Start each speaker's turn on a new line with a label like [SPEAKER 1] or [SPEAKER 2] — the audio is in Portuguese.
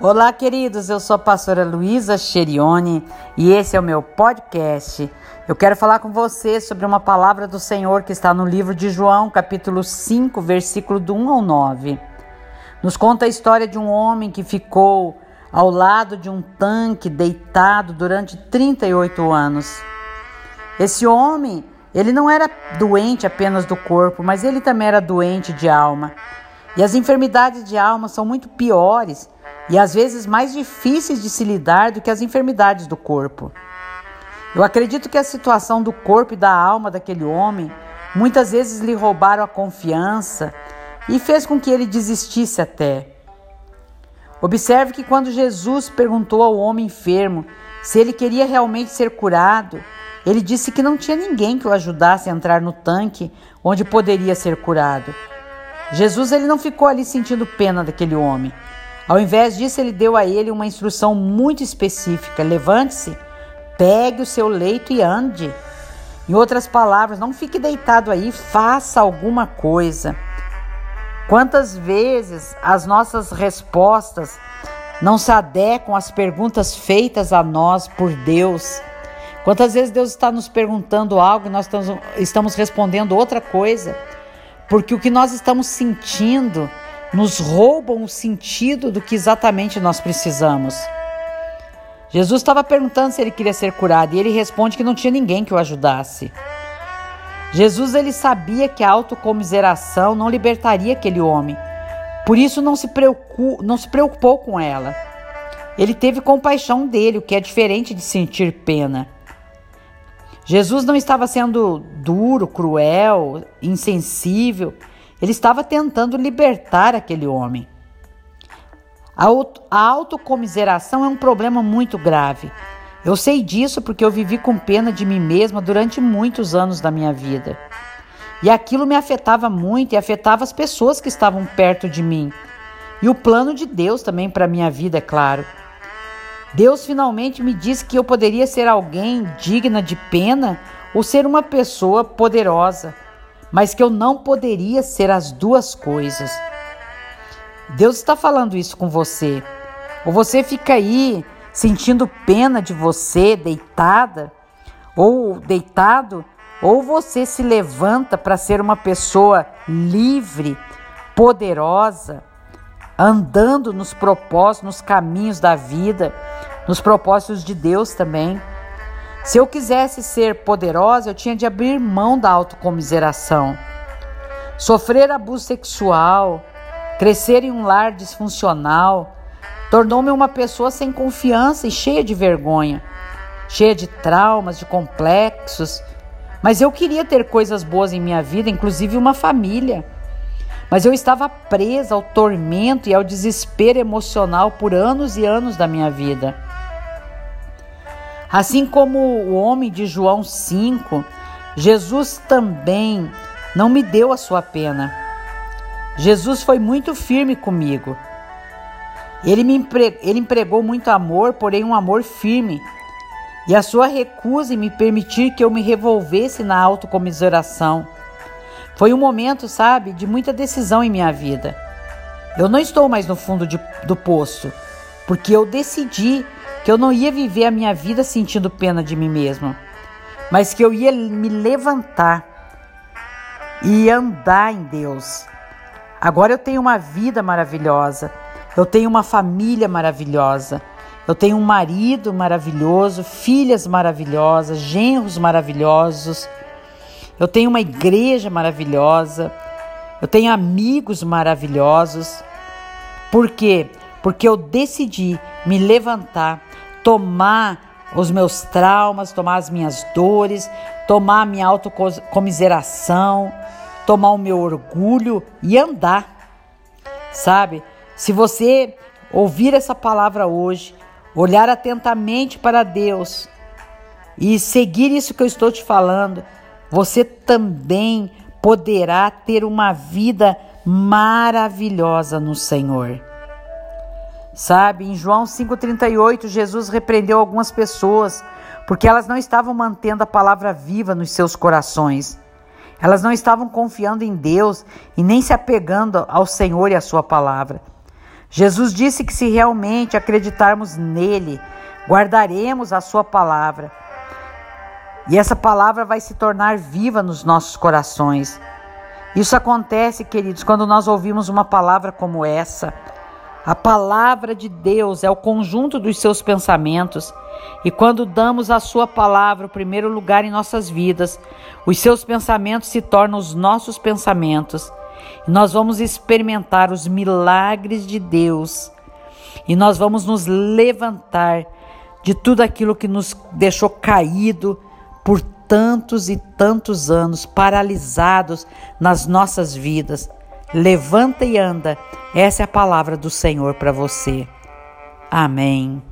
[SPEAKER 1] Olá, queridos. Eu sou a pastora Luísa Cherione e esse é o meu podcast. Eu quero falar com você sobre uma palavra do Senhor que está no livro de João, capítulo 5, versículo do 1 ao 9. Nos conta a história de um homem que ficou ao lado de um tanque deitado durante 38 anos. Esse homem, ele não era doente apenas do corpo, mas ele também era doente de alma. E as enfermidades de alma são muito piores e às vezes mais difíceis de se lidar do que as enfermidades do corpo. Eu acredito que a situação do corpo e da alma daquele homem muitas vezes lhe roubaram a confiança e fez com que ele desistisse até. Observe que quando Jesus perguntou ao homem enfermo se ele queria realmente ser curado, ele disse que não tinha ninguém que o ajudasse a entrar no tanque onde poderia ser curado. Jesus ele não ficou ali sentindo pena daquele homem. Ao invés disso, ele deu a ele uma instrução muito específica: levante-se, pegue o seu leito e ande. Em outras palavras, não fique deitado aí, faça alguma coisa. Quantas vezes as nossas respostas não se adequam às perguntas feitas a nós por Deus? Quantas vezes Deus está nos perguntando algo e nós estamos, respondendo outra coisa? Porque o que nós estamos sentindo nos roubam o sentido do que exatamente nós precisamos. Jesus estava perguntando se ele queria ser curado e ele responde que não tinha ninguém que o ajudasse. Jesus ele sabia que a autocomiseração não libertaria aquele homem. Por isso não se, não se preocupou com ela. Ele teve compaixão dele, o que é diferente de sentir pena. Jesus não estava sendo duro, cruel, insensível ele estava tentando libertar aquele homem. A autocomiseração é um problema muito grave. Eu sei disso porque eu vivi com pena de mim mesma durante muitos anos da minha vida. E aquilo me afetava muito e afetava as pessoas que estavam perto de mim. E o plano de Deus também para minha vida, é claro. Deus finalmente me disse que eu poderia ser alguém digna de pena ou ser uma pessoa poderosa mas que eu não poderia ser as duas coisas. Deus está falando isso com você. Ou você fica aí sentindo pena de você, deitada, ou deitado, ou você se levanta para ser uma pessoa livre, poderosa, andando nos propósitos, nos caminhos da vida, nos propósitos de Deus também. Se eu quisesse ser poderosa, eu tinha de abrir mão da autocomiseração. Sofrer abuso sexual, crescer em um lar disfuncional, tornou-me uma pessoa sem confiança e cheia de vergonha, cheia de traumas, de complexos. Mas eu queria ter coisas boas em minha vida, inclusive uma família. Mas eu estava presa ao tormento e ao desespero emocional por anos e anos da minha vida. Assim como o homem de João 5, Jesus também não me deu a sua pena. Jesus foi muito firme comigo. Ele me empre... ele empregou muito amor, porém um amor firme. E a sua recusa em me permitir que eu me revolvesse na autocomiseração. Foi um momento, sabe, de muita decisão em minha vida. Eu não estou mais no fundo de, do poço, porque eu decidi que eu não ia viver a minha vida sentindo pena de mim mesma, mas que eu ia me levantar e andar em Deus. Agora eu tenho uma vida maravilhosa, eu tenho uma família maravilhosa, eu tenho um marido maravilhoso, filhas maravilhosas, genros maravilhosos, eu tenho uma igreja maravilhosa, eu tenho amigos maravilhosos. Por quê? Porque eu decidi me levantar tomar os meus traumas, tomar as minhas dores, tomar a minha autocomiseração, tomar o meu orgulho e andar. Sabe? Se você ouvir essa palavra hoje, olhar atentamente para Deus e seguir isso que eu estou te falando, você também poderá ter uma vida maravilhosa no Senhor. Sabe, em João 5,38, Jesus repreendeu algumas pessoas porque elas não estavam mantendo a palavra viva nos seus corações. Elas não estavam confiando em Deus e nem se apegando ao Senhor e à Sua palavra. Jesus disse que se realmente acreditarmos nele, guardaremos a sua palavra. E essa palavra vai se tornar viva nos nossos corações. Isso acontece, queridos, quando nós ouvimos uma palavra como essa. A palavra de Deus é o conjunto dos seus pensamentos, e quando damos a sua palavra o primeiro lugar em nossas vidas, os seus pensamentos se tornam os nossos pensamentos. E nós vamos experimentar os milagres de Deus. E nós vamos nos levantar de tudo aquilo que nos deixou caído por tantos e tantos anos, paralisados nas nossas vidas. Levanta e anda. Essa é a palavra do Senhor para você. Amém.